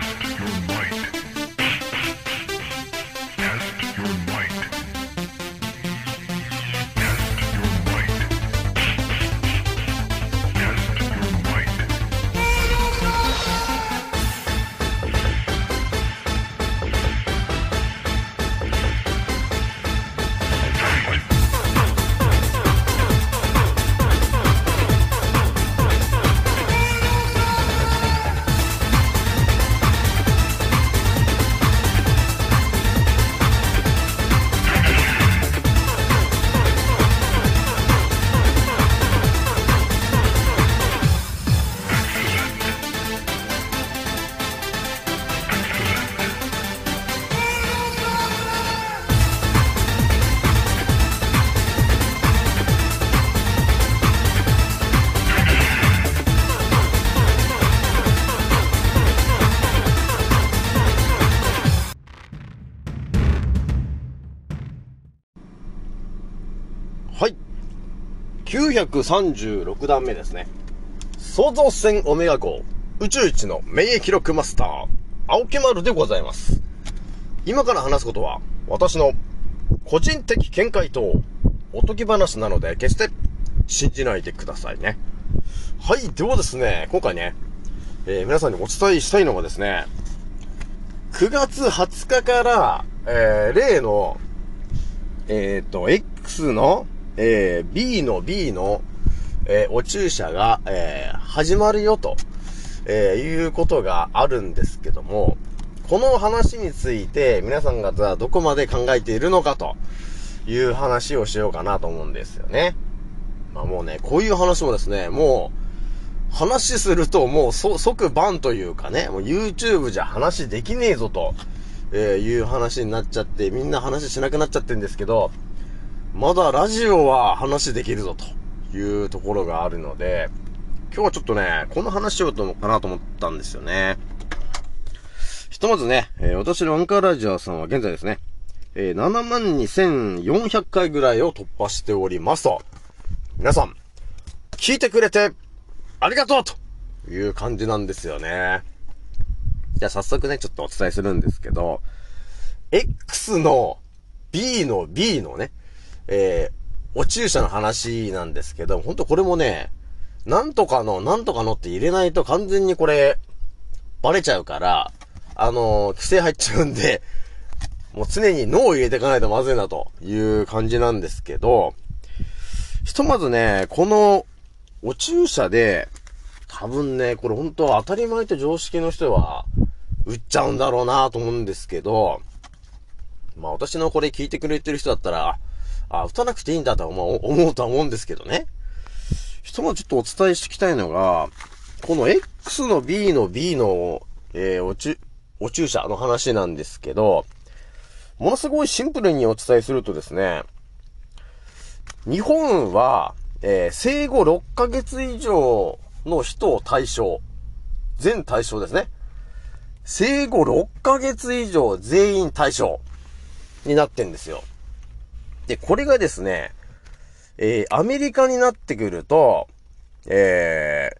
Test your might. 936段目ですね。創造船オメガ号宇宙一の免疫力マスター、青木丸でございます。今から話すことは、私の個人的見解とおとぎ話なので、決して信じないでくださいね。はい。ではですね、今回ね、えー皆さんにお伝えしたいのがですね、9月20日から、えー例の、えっ、と、X の、えー B の B の、えーお注射が、えー始まるよと、えいうことがあるんですけども、この話について皆さんがどこまで考えているのかという話をしようかなと思うんですよね。まあもうね、こういう話もですね、もう、話するともう即バンというかね、もう YouTube じゃ話できねえぞと、えいう話になっちゃって、みんな話しなくなっちゃってんですけど、まだラジオは話できるぞというところがあるので、今日はちょっとね、この話しようとかなと思ったんですよね。ひとまずね、えー私のアンカーラジオさんは現在ですね、えー72,400回ぐらいを突破しておりますと。皆さん、聞いてくれて、ありがとうという感じなんですよね。じゃあ早速ね、ちょっとお伝えするんですけど、X の B の B のね、えー、お注射の話なんですけど、ほんとこれもね、なんとかの、なんとかのって入れないと完全にこれ、バレちゃうから、あのー規制入っちゃうんで、もう常に脳を入れていかないとまずいなという感じなんですけど、ひとまずね、この、お注射で、多分ね、これ本当当たり前と常識の人は、打っちゃうんだろうなと思うんですけど、まあ私のこれ聞いてくれてる人だったら、あ、打たなくていいんだとは思うとは思うんですけどね。ひとまずちょっとお伝えしておきたいのが、この X の B の B の、えーおち、お注射の話なんですけど、ものすごいシンプルにお伝えするとですね、日本は、えー生後6ヶ月以上の人を対象、全対象ですね。生後6ヶ月以上全員対象になってんですよ。で、これがですね、えーアメリカになってくると、えー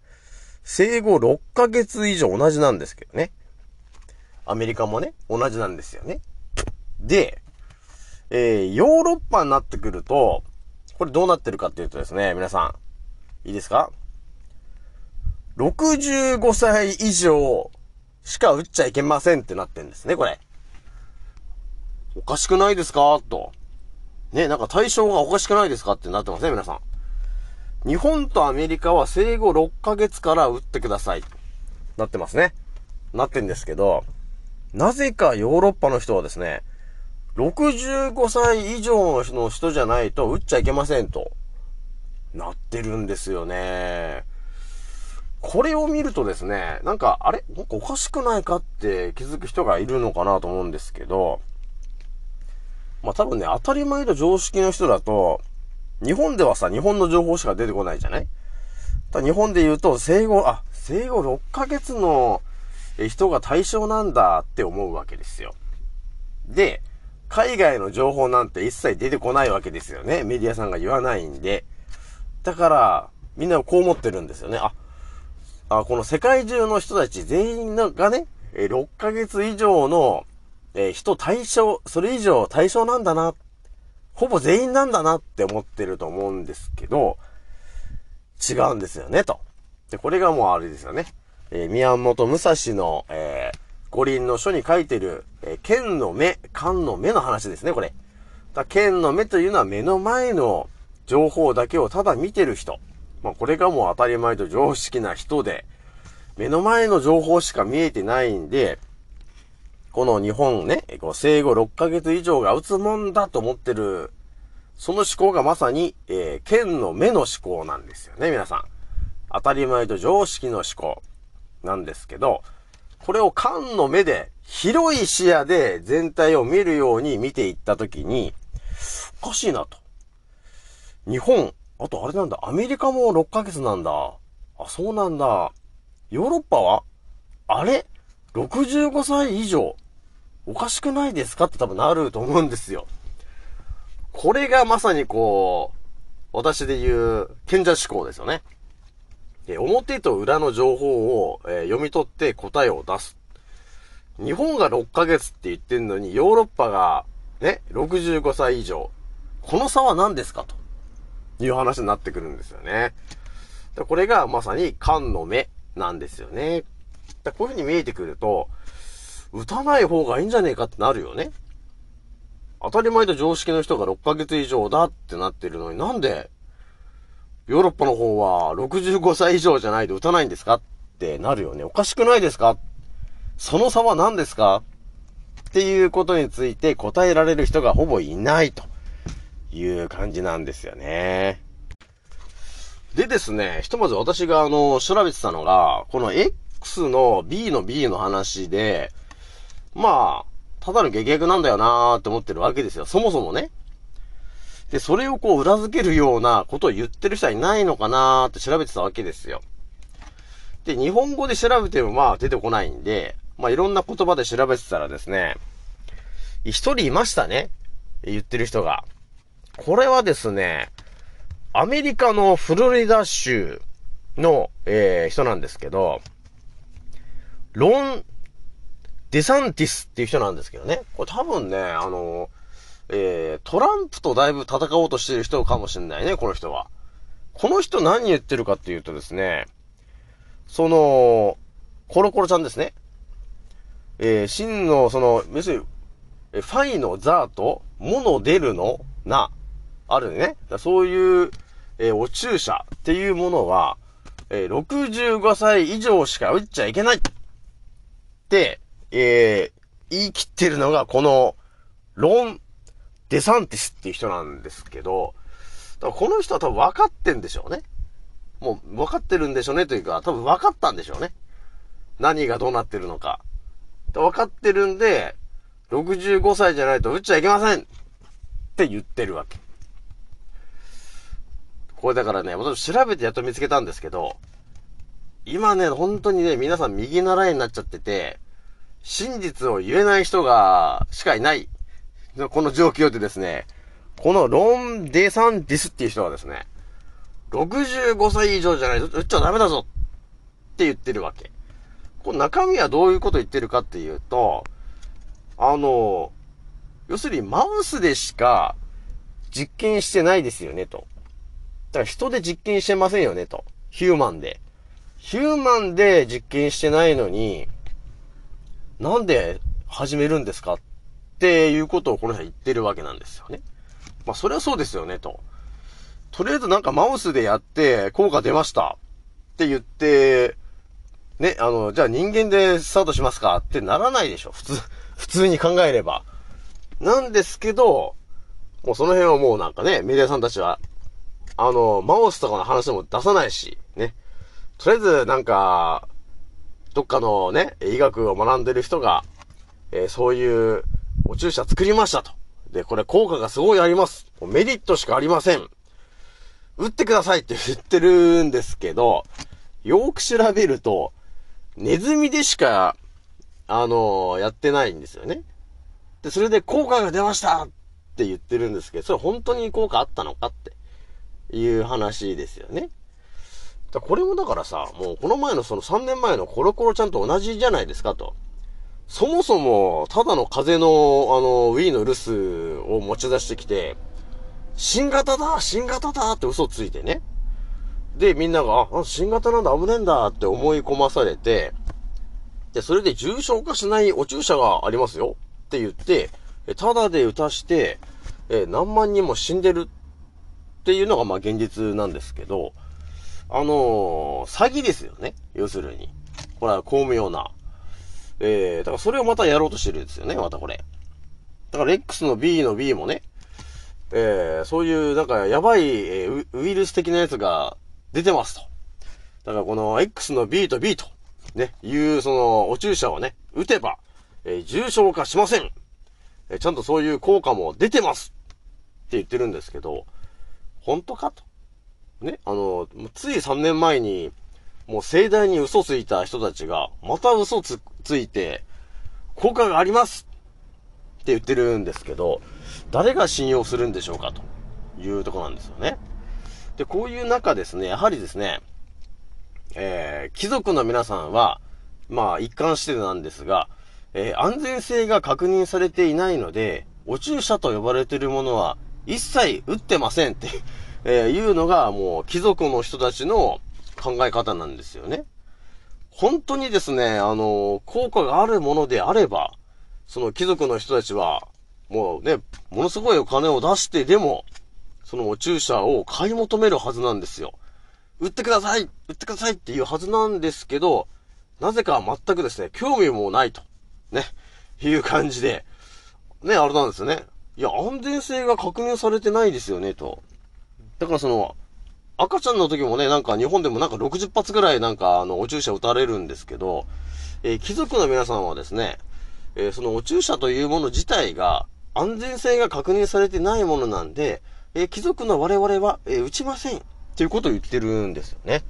生後6ヶ月以上同じなんですけどね。アメリカもね、同じなんですよね。で、えーヨーロッパになってくると、これどうなってるかっていうとですね、皆さん、いいですか ?65 歳以上しか打っちゃいけませんってなってんですね、これ。おかしくないですか？と。ね、なんか対象がおかしくないですかってなってますね、皆さん。日本とアメリカは生後6ヶ月から打ってください。なってますね。なってんですけど、なぜかヨーロッパの人はですね、65歳以上の人じゃないと打っちゃいけませんと、なってるんですよね。これを見るとですね、なんか、あれ？なんかおかしくないかって気づく人がいるのかなと思うんですけど、まあ多分ね、当たり前と常識の人だと、日本ではさ、日本の情報しか出てこないじゃない？だ日本で言うと、生後、あ、生後6ヶ月のえ人が対象なんだって思うわけですよ。で、海外の情報なんて一切出てこないわけですよね。メディアさんが言わないんで。だから、みんなこう思ってるんですよね。あ、あこの世界中の人たち全員がね、えー6ヶ月以上の、えー人対象、それ以上対象なんだな、ほぼ全員なんだなって思ってると思うんですけど、違うんですよね、と。で、これがもうあれですよね。えー宮本武蔵の、えー五輪の書に書いてる、えー剣の目、漢の目の話ですね、これ。だ剣の目というのは目の前の情報だけをただ見てる人。まあ、これがもう当たり前と常識な人で、目の前の情報しか見えてないんで、この日本ね、生後6ヶ月以上が打つもんだと思ってる、その思考がまさに、えー、剣の目の思考なんですよね、皆さん。当たり前と常識の思考なんですけど、これを缶の目で、広い視野で全体を見るように見ていったときに、おかしいなと。日本、あとあれなんだ、アメリカも6ヶ月なんだ。あ、そうなんだ。ヨーロッパはあれ ?65 歳以上。おかしくないですかって多分なると思うんですよ。これがまさにこう、私で言う、賢者思考ですよね。で表と裏の情報を、えー読み取って答えを出す。日本が6ヶ月って言ってんのに、ヨーロッパが、ね、65歳以上。この差は何ですかという話になってくるんですよね。これがまさに缶の目なんですよね。だこういう風に見えてくると、打たない方がいいんじゃねえかってなるよね。当たり前と常識の人が6ヶ月以上だってなってるのになんで、ヨーロッパの方は65歳以上じゃないと打たないんですかってなるよね。おかしくないですか？その差は何ですか？っていうことについて答えられる人がほぼいないという感じなんですよね。でですね、ひとまず私があの、調べてたのが、この X の B の B の話で、まあ、ただの下逆なんだよなーって思ってるわけですよ。そもそもね。で、それをこう裏付けるようなことを言ってる人はいないのかなーって調べてたわけですよ。で、日本語で調べてもまあ出てこないんで、まあいろんな言葉で調べてたらですね、一人いましたね。言ってる人が。これはですね、アメリカのフロリダ州の、えー人なんですけど、ロン・デサンティスっていう人なんですけどね。これ多分ね、あの、えー、トランプとだいぶ戦おうとしてる人かもしれないね、この人は。この人何言ってるかっていうとですね、その、コロコロちゃんですね。えー、真の、その、要するに、ファイのザーと、モノデルのな、あるね。だそういう、えーお注射っていうものは、えー65歳以上しか打っちゃいけないって、えー言い切ってるのが、この、ロン・デサンティスっていう人なんですけど、だこの人は多分分かってんでしょうね。もう分かってるんでしょうねというか、多分分かったんでしょうね。何がどうなってるのか。分かってるんで、65歳じゃないと打っちゃいけませんって言ってるわけ。これだからね、私調べてやっと見つけたんですけど、今ね、本当にね、皆さん右習いになっちゃってて、真実を言えない人が、しかいない。この状況でですね、このロン・デサンティスっていう人はですね、65歳以上じゃないと打っちゃダメだぞって言ってるわけ。この中身はどういうこと言ってるかっていうと、あの、要するにマウスでしか実験してないですよねと。だから人で実験してませんよねと。ヒューマンで。ヒューマンで実験してないのに、なんで始めるんですかっていうことをこの人は言ってるわけなんですよね。まあそれはそうですよねと。とりあえずなんかマウスでやって効果出ましたって言って、ね、あの、じゃあ人間でスタートしますかってならないでしょ。普通、普通に考えれば。なんですけど、もうその辺はもうなんかね、メディアさんたちは、あの、マウスとかの話も出さないし、ね。とりあえずなんか、どっかのね、医学を学んでる人が、えーそういうお注射作りましたと。で、これ効果がすごいあります。メリットしかありません。打ってくださいって 言ってるんですけど、よーく調べると、ネズミでしか、あのやってないんですよね。で、それで効果が出ましたって言ってるんですけど、それ本当に効果あったのかっていう話ですよね。だこれもだからさ、もうこの前のその3年前のコロコロちゃんと同じじゃないですかと。そもそも、ただの風の、あの、Wii の留守を持ち出してきて、新型だ新型だって嘘ついてね。で、みんなが、あ、新型なんだ危ねえんだって思い込まされて、で、それで重症化しないお注射がありますよって言って、ただで打たして、え何万人も死んでるっていうのがま現実なんですけど、あのー詐欺ですよね。要するに。これは巧妙な。えー、だからそれをまたやろうとしてるんですよね、またこれ。だから X の B の B もね、えー、そういうなんかやばい、えーウイルス的なやつが出てますと。だからこの X の B と B と、ね、いうそのお注射をね、打てば、えー重症化しません。えーちゃんとそういう効果も出てますって言ってるんですけど、本当かと。ね、あの、つい3年前に、もう盛大に嘘ついた人たちが、また嘘つ、ついて、効果がありますって言ってるんですけど、誰が信用するんでしょうかというとこなんですよね。で、こういう中ですね、やはりですね、えー、貴族の皆さんは、まあ一貫してなんですが、えー安全性が確認されていないので、お注射と呼ばれているものは一切打ってませんって、えーいうのがもう貴族の人たちの考え方なんですよね。本当にですね、あの、効果があるものであれば、その貴族の人たちは、もうね、ものすごいお金を出してでも、そのお注射を買い求めるはずなんですよ。売ってください売ってくださいっていうはずなんですけど、なぜか全くですね、興味もないと。ね。いう感じで、ね、あれなんですよね。いや、安全性が確認されてないですよね、と。だからその、赤ちゃんの時もね、なんか日本でもなんか60発ぐらいなんかあの、お注射打たれるんですけど、えー貴族の皆さんはですね、えーそのお注射というもの自体が安全性が確認されてないものなんで、えー貴族の我々は、え打ちません。っていうことを言ってるんですよね。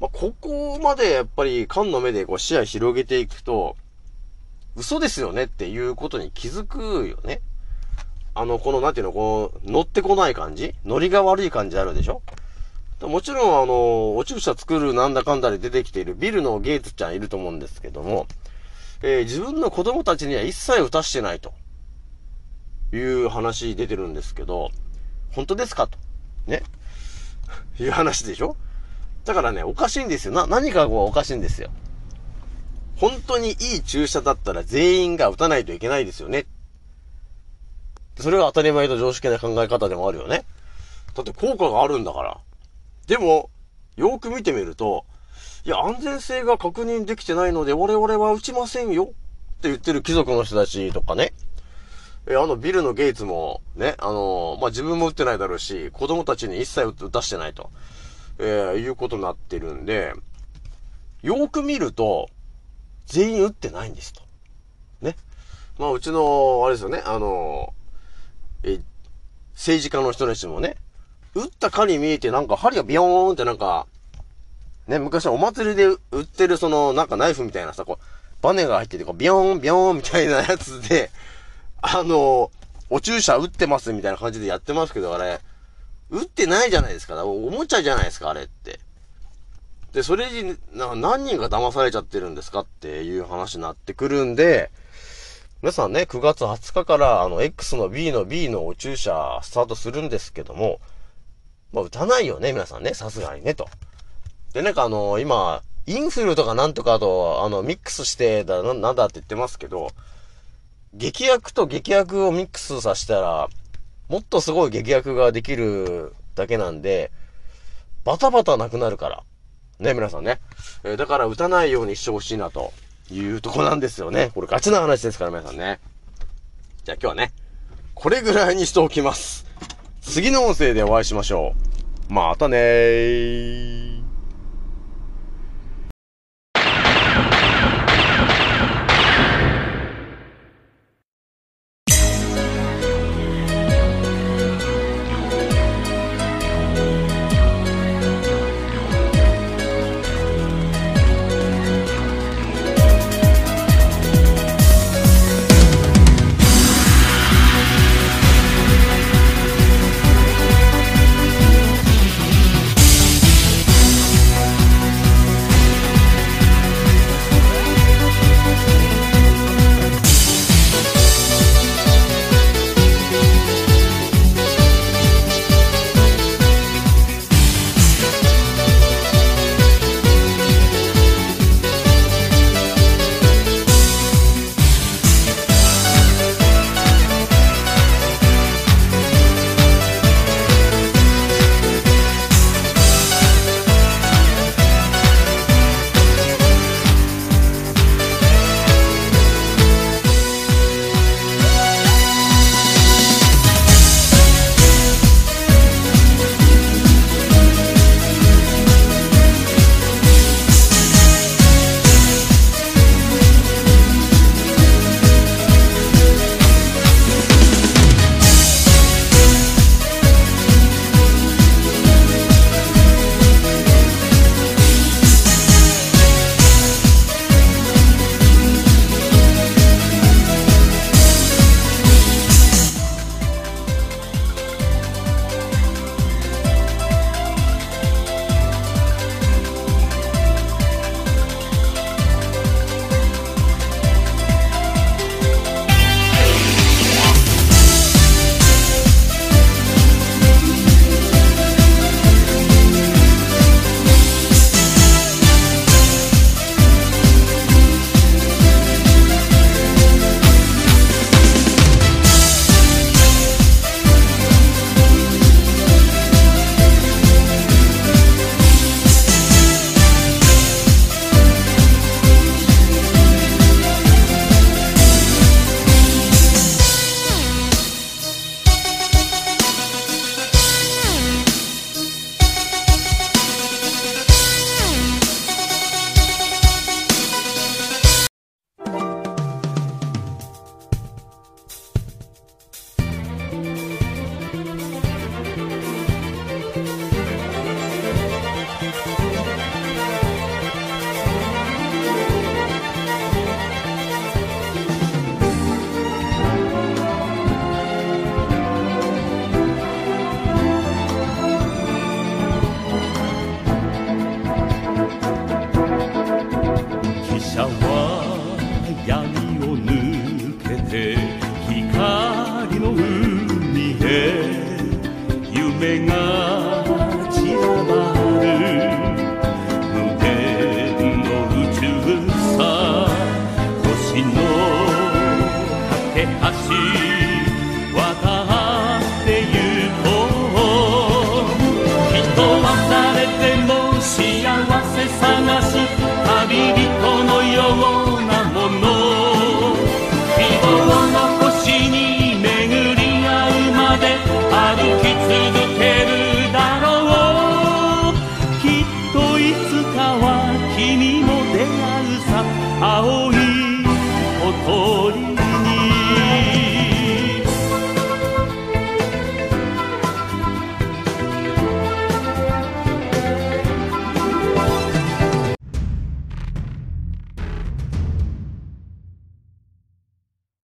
まあ、ここまでやっぱり缶の目でこう視野広げていくと、嘘ですよねっていうことに気づくよね。あの、この、なんていうの、こう、乗ってこない感じ？乗りが悪い感じあるでしょ？もちろん、あの、お注射作るなんだかんだで出てきているビルのゲイツちゃんいると思うんですけども、えー自分の子供たちには一切打たしてないと。いう話出てるんですけど、本当ですかと。ね？いう話でしょ？だからね、おかしいんですよ。な、何かこうおかしいんですよ。本当にいい注射だったら全員が打たないといけないですよね。それが当たり前と常識な考え方でもあるよね。だって効果があるんだから。でも、よーく見てみると、いや、安全性が確認できてないので我々は打ちませんよって言ってる貴族の人たちとかね。え、あのビルのゲイツも、ね、あのまあ、自分も打ってないだろうし、子供たちに一切打たしてないと、えーいうことになってるんで、よーく見ると、全員打ってないんですと。ね。まあ、うちの、あれですよね、あのえ、政治家の人たちもね、打ったかに見えてなんか針がビヨーンってなんか、ね、昔はお祭りで売ってるその、なんかナイフみたいなさ、こう、バネが入ってて、こう、ビヨーン、ビヨーンみたいなやつで、あの、お注射打ってますみたいな感じでやってますけど、あれ、打ってないじゃないですか。おもちゃじゃないですか、あれって。で、それに、な何人が騙されちゃってるんですかっていう話になってくるんで、皆さんね、9月20日から、あの、X の B の B のお注射スタートするんですけども、まあ、打たないよね、皆さんね、さすがにね、と。で、なんかあの、今、インフルとかなんとかと、あの、ミックスしてだ、ななんだって言ってますけど、劇薬と劇薬をミックスさせたら、もっとすごい劇薬ができるだけなんで、バタバタなくなるから。ね、皆さんね。えーだから打たないようにしてほしいなというとこなんですよね。これガチな話ですから、皆さんね。じゃあ今日はね、これぐらいにしておきます。次の音声でお会いしましょう。またねー。